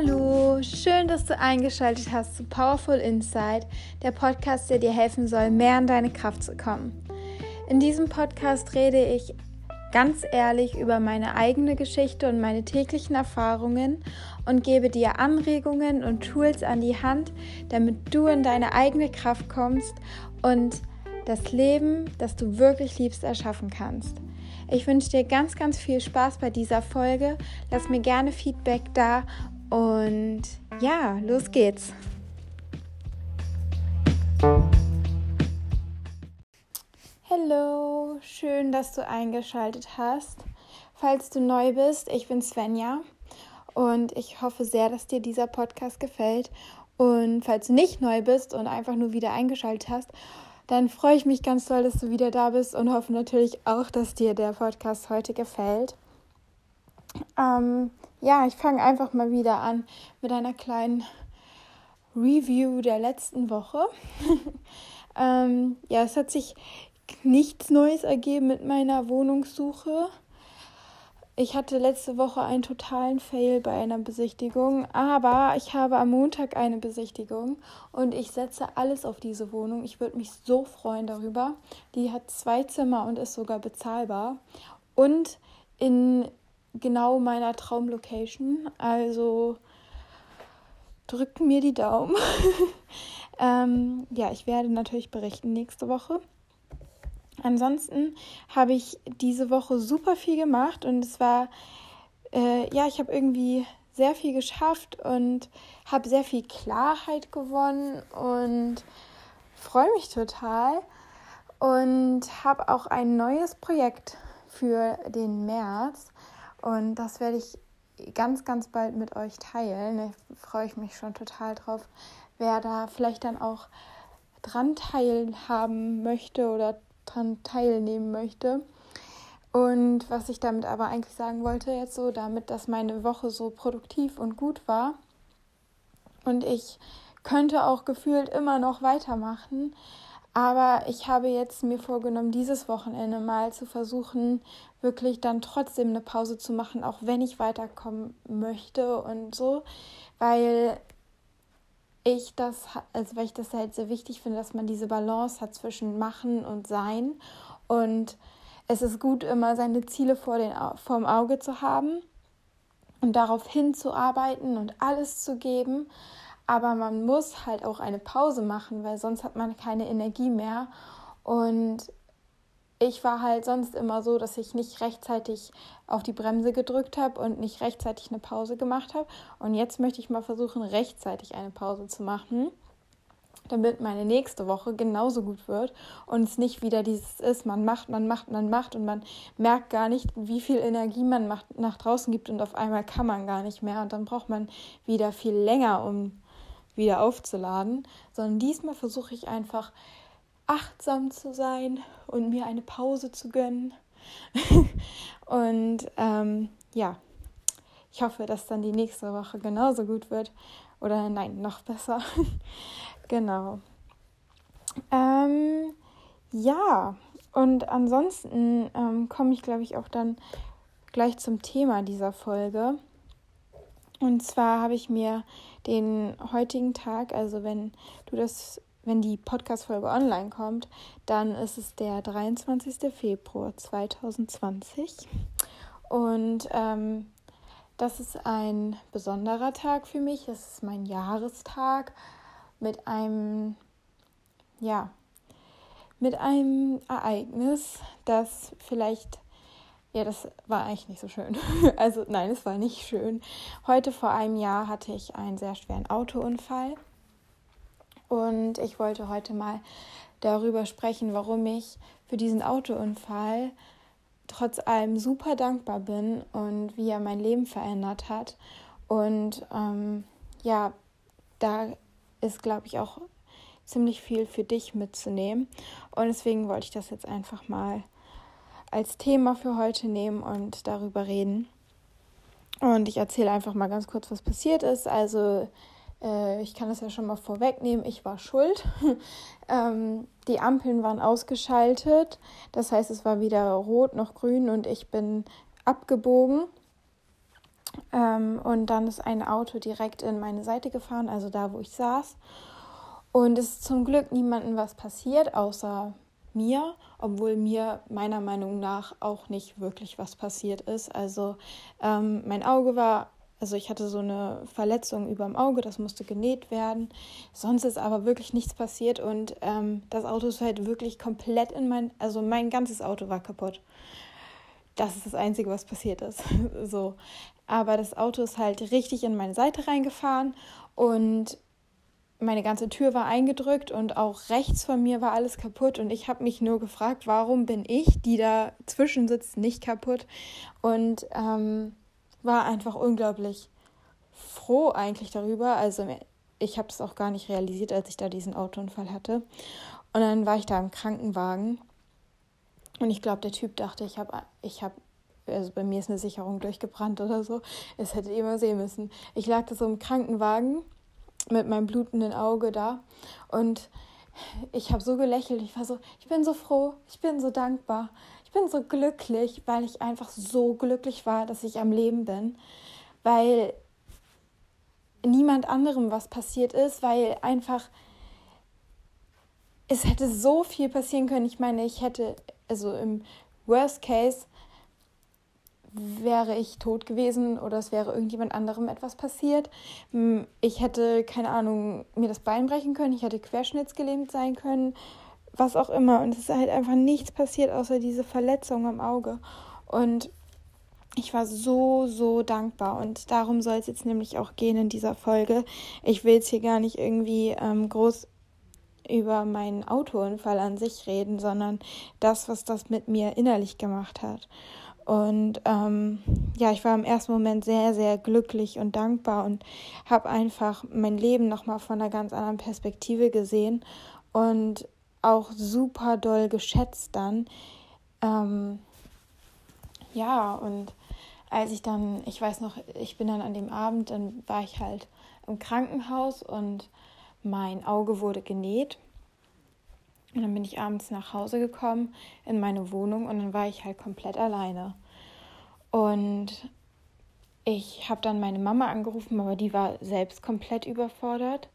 Hallo, schön, dass du eingeschaltet hast zu Powerful Insight, der Podcast, der dir helfen soll, mehr in deine Kraft zu kommen. In diesem Podcast rede ich ganz ehrlich über meine eigene Geschichte und meine täglichen Erfahrungen und gebe dir Anregungen und Tools an die Hand, damit du in deine eigene Kraft kommst und das Leben, das du wirklich liebst, erschaffen kannst. Ich wünsche dir ganz, ganz viel Spaß bei dieser Folge. Lass mir gerne Feedback da und ja, los geht's. Hallo, schön, dass du eingeschaltet hast. Falls du neu bist, ich bin Svenja und ich hoffe sehr, dass dir dieser Podcast gefällt. Und falls du nicht neu bist und einfach nur wieder eingeschaltet hast, dann freue ich mich ganz toll, dass du wieder da bist und hoffe natürlich auch, dass dir der Podcast heute gefällt. Ähm, ja, ich fange einfach mal wieder an mit einer kleinen Review der letzten Woche. ähm, ja, es hat sich nichts Neues ergeben mit meiner Wohnungssuche. Ich hatte letzte Woche einen totalen Fail bei einer Besichtigung, aber ich habe am Montag eine Besichtigung und ich setze alles auf diese Wohnung. Ich würde mich so freuen darüber. Die hat zwei Zimmer und ist sogar bezahlbar. Und in genau meiner Traumlocation. Also drückt mir die Daumen. ähm, ja, ich werde natürlich berichten nächste Woche. Ansonsten habe ich diese Woche super viel gemacht und es war, äh, ja, ich habe irgendwie sehr viel geschafft und habe sehr viel Klarheit gewonnen und freue mich total und habe auch ein neues Projekt für den März. Und das werde ich ganz, ganz bald mit euch teilen. Da freue ich mich schon total drauf, wer da vielleicht dann auch dran teilhaben möchte oder dran teilnehmen möchte. Und was ich damit aber eigentlich sagen wollte, jetzt so, damit, dass meine Woche so produktiv und gut war und ich könnte auch gefühlt immer noch weitermachen, aber ich habe jetzt mir vorgenommen, dieses Wochenende mal zu versuchen, wirklich dann trotzdem eine Pause zu machen, auch wenn ich weiterkommen möchte und so, weil ich das, also weil ich das halt sehr wichtig finde, dass man diese Balance hat zwischen Machen und Sein. Und es ist gut, immer seine Ziele vor, den, vor dem Auge zu haben und darauf hinzuarbeiten und alles zu geben. Aber man muss halt auch eine Pause machen, weil sonst hat man keine Energie mehr. Und ich war halt sonst immer so, dass ich nicht rechtzeitig auf die Bremse gedrückt habe und nicht rechtzeitig eine Pause gemacht habe. Und jetzt möchte ich mal versuchen, rechtzeitig eine Pause zu machen, damit meine nächste Woche genauso gut wird und es nicht wieder dieses ist, man macht, man macht, man macht und man merkt gar nicht, wie viel Energie man nach draußen gibt und auf einmal kann man gar nicht mehr und dann braucht man wieder viel länger, um wieder aufzuladen, sondern diesmal versuche ich einfach achtsam zu sein und mir eine Pause zu gönnen. und ähm, ja, ich hoffe, dass dann die nächste Woche genauso gut wird. Oder nein, noch besser. genau. Ähm, ja, und ansonsten ähm, komme ich, glaube ich, auch dann gleich zum Thema dieser Folge. Und zwar habe ich mir den heutigen Tag, also wenn du das, wenn die Podcast-Folge online kommt, dann ist es der 23. Februar 2020. Und ähm, das ist ein besonderer Tag für mich. Das ist mein Jahrestag mit einem, ja, mit einem Ereignis, das vielleicht ja, das war eigentlich nicht so schön. Also nein, es war nicht schön. Heute vor einem Jahr hatte ich einen sehr schweren Autounfall. Und ich wollte heute mal darüber sprechen, warum ich für diesen Autounfall trotz allem super dankbar bin und wie er mein Leben verändert hat. Und ähm, ja, da ist, glaube ich, auch ziemlich viel für dich mitzunehmen. Und deswegen wollte ich das jetzt einfach mal als Thema für heute nehmen und darüber reden. Und ich erzähle einfach mal ganz kurz, was passiert ist. Also äh, ich kann das ja schon mal vorwegnehmen, ich war schuld. ähm, die Ampeln waren ausgeschaltet, das heißt es war weder rot noch grün und ich bin abgebogen. Ähm, und dann ist ein Auto direkt in meine Seite gefahren, also da, wo ich saß. Und es ist zum Glück niemandem was passiert, außer mir, obwohl mir meiner Meinung nach auch nicht wirklich was passiert ist. Also ähm, mein Auge war, also ich hatte so eine Verletzung über dem Auge, das musste genäht werden. Sonst ist aber wirklich nichts passiert und ähm, das Auto ist halt wirklich komplett in mein, also mein ganzes Auto war kaputt. Das ist das Einzige, was passiert ist. so. Aber das Auto ist halt richtig in meine Seite reingefahren und meine ganze Tür war eingedrückt und auch rechts von mir war alles kaputt und ich habe mich nur gefragt, warum bin ich, die da sitzt, nicht kaputt und ähm, war einfach unglaublich froh eigentlich darüber. Also ich habe es auch gar nicht realisiert, als ich da diesen Autounfall hatte. Und dann war ich da im Krankenwagen und ich glaube, der Typ dachte, ich habe, ich habe, also bei mir ist eine Sicherung durchgebrannt oder so. Es hätte mal sehen müssen. Ich lag da so im Krankenwagen mit meinem blutenden Auge da und ich habe so gelächelt. Ich war so, ich bin so froh, ich bin so dankbar, ich bin so glücklich, weil ich einfach so glücklich war, dass ich am Leben bin, weil niemand anderem was passiert ist, weil einfach es hätte so viel passieren können. Ich meine, ich hätte, also im Worst Case, wäre ich tot gewesen oder es wäre irgendjemand anderem etwas passiert. Ich hätte, keine Ahnung, mir das Bein brechen können, ich hätte querschnittsgelähmt sein können, was auch immer. Und es ist halt einfach nichts passiert, außer diese Verletzung am Auge. Und ich war so, so dankbar und darum soll es jetzt nämlich auch gehen in dieser Folge. Ich will jetzt hier gar nicht irgendwie ähm, groß über meinen Autounfall an sich reden, sondern das, was das mit mir innerlich gemacht hat. Und ähm, ja, ich war im ersten Moment sehr, sehr glücklich und dankbar und habe einfach mein Leben nochmal von einer ganz anderen Perspektive gesehen und auch super doll geschätzt dann. Ähm, ja, und als ich dann, ich weiß noch, ich bin dann an dem Abend, dann war ich halt im Krankenhaus und mein Auge wurde genäht. Und dann bin ich abends nach Hause gekommen in meine Wohnung und dann war ich halt komplett alleine. Und ich habe dann meine Mama angerufen, aber die war selbst komplett überfordert.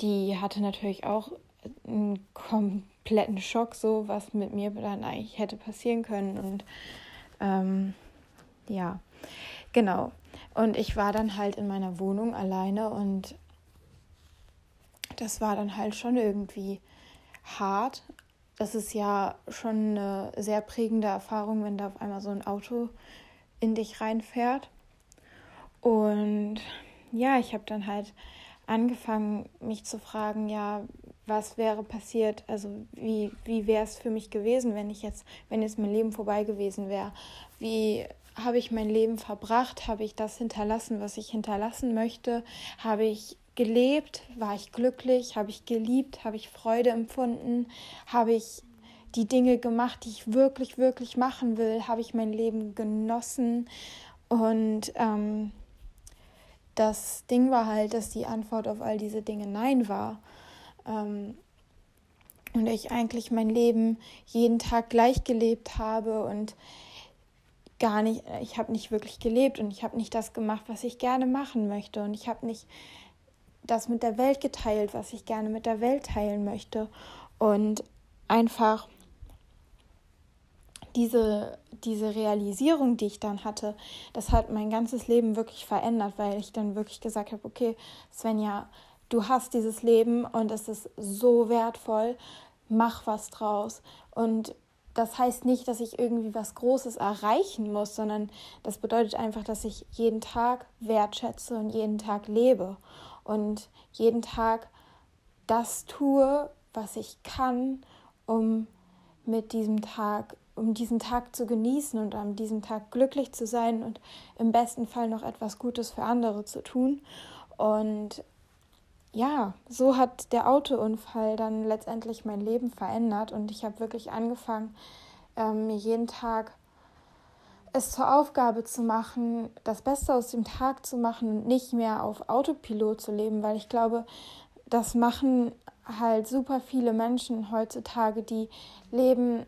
Die hatte natürlich auch einen kompletten Schock, so was mit mir dann eigentlich hätte passieren können. Und ähm, ja, genau. Und ich war dann halt in meiner Wohnung alleine und das war dann halt schon irgendwie hart. Das ist ja schon eine sehr prägende Erfahrung, wenn da auf einmal so ein Auto in dich reinfährt. Und ja, ich habe dann halt angefangen, mich zu fragen, ja, was wäre passiert, also wie, wie wäre es für mich gewesen, wenn ich jetzt, wenn jetzt mein Leben vorbei gewesen wäre? Wie habe ich mein Leben verbracht? Habe ich das hinterlassen, was ich hinterlassen möchte? Habe ich gelebt? War ich glücklich? Habe ich geliebt? Habe ich Freude empfunden? Habe ich die Dinge gemacht, die ich wirklich, wirklich machen will? Habe ich mein Leben genossen? Und ähm, das Ding war halt, dass die Antwort auf all diese Dinge Nein war. Ähm, und ich eigentlich mein Leben jeden Tag gleich gelebt habe und gar nicht, ich habe nicht wirklich gelebt und ich habe nicht das gemacht, was ich gerne machen möchte und ich habe nicht das mit der Welt geteilt, was ich gerne mit der Welt teilen möchte und einfach diese, diese Realisierung, die ich dann hatte, das hat mein ganzes Leben wirklich verändert, weil ich dann wirklich gesagt habe, okay, Svenja, du hast dieses Leben und es ist so wertvoll, mach was draus. Und das heißt nicht, dass ich irgendwie was Großes erreichen muss, sondern das bedeutet einfach, dass ich jeden Tag wertschätze und jeden Tag lebe und jeden Tag das tue, was ich kann, um mit diesem Tag, um diesen Tag zu genießen und an diesem Tag glücklich zu sein und im besten Fall noch etwas Gutes für andere zu tun. Und ja, so hat der Autounfall dann letztendlich mein Leben verändert und ich habe wirklich angefangen, ähm, mir jeden Tag es zur Aufgabe zu machen, das Beste aus dem Tag zu machen und nicht mehr auf Autopilot zu leben, weil ich glaube, das machen halt super viele Menschen heutzutage, die leben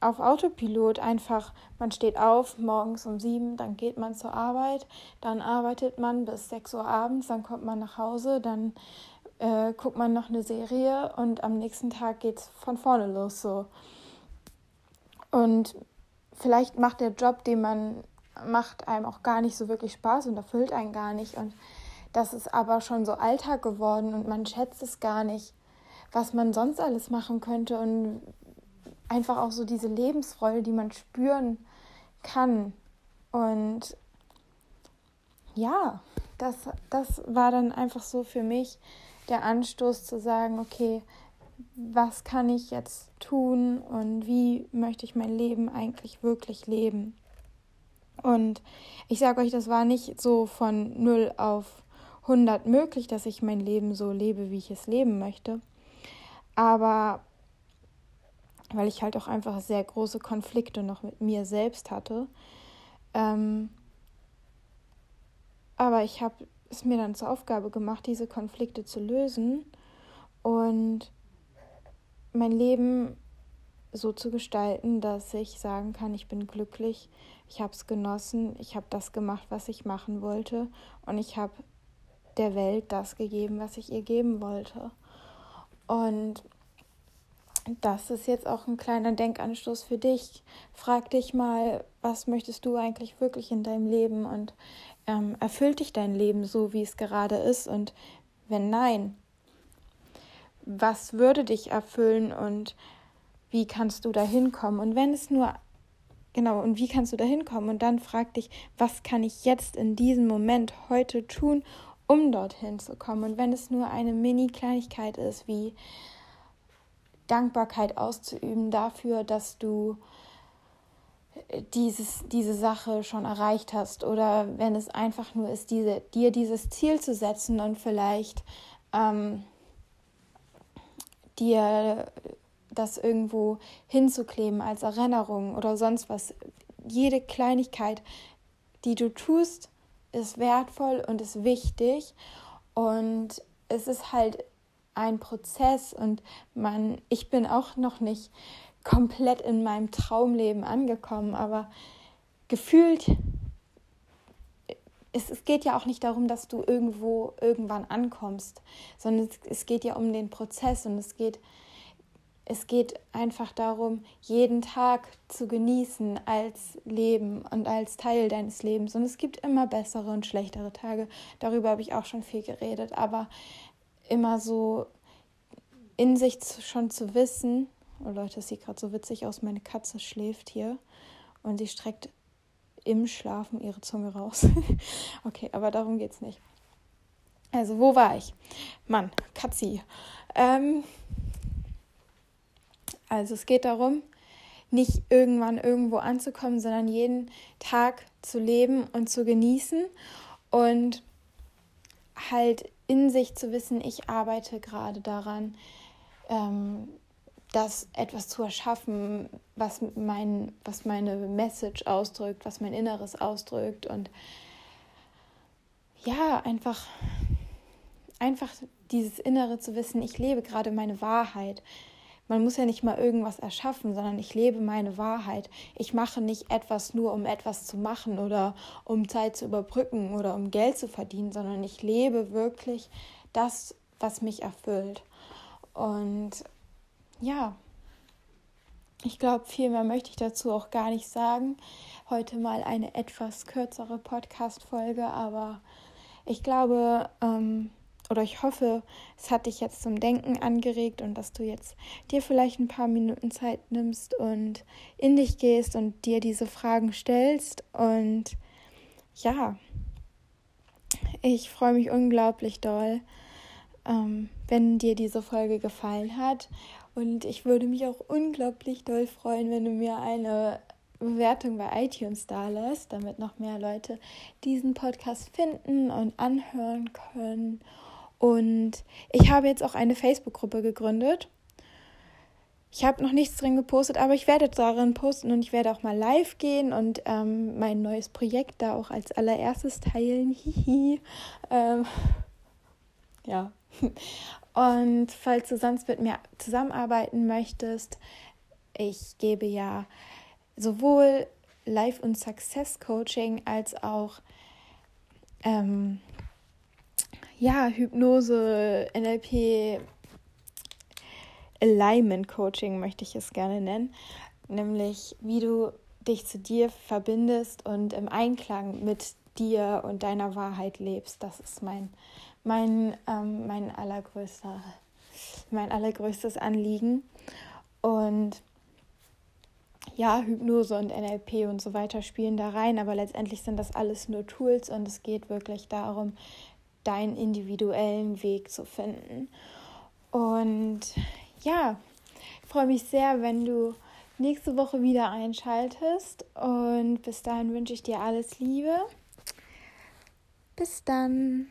auf Autopilot einfach, man steht auf morgens um sieben, dann geht man zur Arbeit, dann arbeitet man bis sechs Uhr abends, dann kommt man nach Hause, dann äh, guckt man noch eine Serie und am nächsten Tag geht es von vorne los so. Und vielleicht macht der Job, den man macht, einem auch gar nicht so wirklich Spaß und erfüllt einen gar nicht. Und das ist aber schon so Alltag geworden und man schätzt es gar nicht, was man sonst alles machen könnte und einfach auch so diese Lebensfreude, die man spüren kann. Und ja, das, das war dann einfach so für mich der Anstoß zu sagen, okay, was kann ich jetzt tun und wie möchte ich mein Leben eigentlich wirklich leben? Und ich sage euch, das war nicht so von 0 auf 100 möglich, dass ich mein Leben so lebe, wie ich es leben möchte. Aber weil ich halt auch einfach sehr große Konflikte noch mit mir selbst hatte. Ähm, aber ich habe es mir dann zur Aufgabe gemacht, diese Konflikte zu lösen und mein Leben so zu gestalten, dass ich sagen kann, ich bin glücklich, ich habe es genossen, ich habe das gemacht, was ich machen wollte und ich habe der Welt das gegeben, was ich ihr geben wollte. Und das ist jetzt auch ein kleiner Denkanstoß für dich. Frag dich mal, was möchtest du eigentlich wirklich in deinem Leben und ähm, erfüllt dich dein Leben so, wie es gerade ist? Und wenn nein, was würde dich erfüllen und wie kannst du da hinkommen? Und wenn es nur, genau, und wie kannst du da hinkommen? Und dann frag dich, was kann ich jetzt in diesem Moment heute tun, um dorthin zu kommen? Und wenn es nur eine Mini-Kleinigkeit ist, wie Dankbarkeit auszuüben dafür, dass du dieses, diese Sache schon erreicht hast oder wenn es einfach nur ist, diese, dir dieses Ziel zu setzen und vielleicht ähm, dir das irgendwo hinzukleben als Erinnerung oder sonst was. Jede Kleinigkeit, die du tust, ist wertvoll und ist wichtig und es ist halt ein Prozess und man, ich bin auch noch nicht komplett in meinem Traumleben angekommen, aber gefühlt, es, es geht ja auch nicht darum, dass du irgendwo irgendwann ankommst, sondern es, es geht ja um den Prozess und es geht, es geht einfach darum, jeden Tag zu genießen als Leben und als Teil deines Lebens. Und es gibt immer bessere und schlechtere Tage. Darüber habe ich auch schon viel geredet. Aber immer so in sich schon zu wissen, oh Leute, das sieht gerade so witzig aus, meine Katze schläft hier und sie streckt im Schlafen ihre Zunge raus. okay, aber darum geht es nicht. Also, wo war ich? Mann, Katzi. Ähm, also, es geht darum, nicht irgendwann irgendwo anzukommen, sondern jeden Tag zu leben und zu genießen und halt in sich zu wissen, ich arbeite gerade daran, ähm, das etwas zu erschaffen, was, mein, was meine Message ausdrückt, was mein Inneres ausdrückt und ja, einfach, einfach dieses Innere zu wissen, ich lebe gerade meine Wahrheit. Man muss ja nicht mal irgendwas erschaffen, sondern ich lebe meine Wahrheit. Ich mache nicht etwas nur, um etwas zu machen oder um Zeit zu überbrücken oder um Geld zu verdienen, sondern ich lebe wirklich das, was mich erfüllt. Und ja, ich glaube, viel mehr möchte ich dazu auch gar nicht sagen. Heute mal eine etwas kürzere Podcast-Folge, aber ich glaube, ähm, oder ich hoffe, es hat dich jetzt zum Denken angeregt und dass du jetzt dir vielleicht ein paar Minuten Zeit nimmst und in dich gehst und dir diese Fragen stellst. Und ja, ich freue mich unglaublich doll, ähm, wenn dir diese Folge gefallen hat. Und ich würde mich auch unglaublich doll freuen, wenn du mir eine Bewertung bei iTunes da lässt, damit noch mehr Leute diesen Podcast finden und anhören können. Und ich habe jetzt auch eine Facebook-Gruppe gegründet. Ich habe noch nichts drin gepostet, aber ich werde darin posten und ich werde auch mal live gehen und ähm, mein neues Projekt da auch als allererstes teilen. Hihi. Ähm, ja. Und falls du sonst mit mir zusammenarbeiten möchtest, ich gebe ja sowohl Life- und Success-Coaching als auch ähm, ja, Hypnose, NLP, Alignment Coaching möchte ich es gerne nennen, nämlich wie du dich zu dir verbindest und im Einklang mit dir und deiner Wahrheit lebst. Das ist mein, mein, ähm, mein allergrößter, mein allergrößtes Anliegen. Und ja, Hypnose und NLP und so weiter spielen da rein, aber letztendlich sind das alles nur Tools und es geht wirklich darum, deinen individuellen Weg zu finden. Und ja, ich freue mich sehr, wenn du nächste Woche wieder einschaltest und bis dahin wünsche ich dir alles Liebe. Bis dann.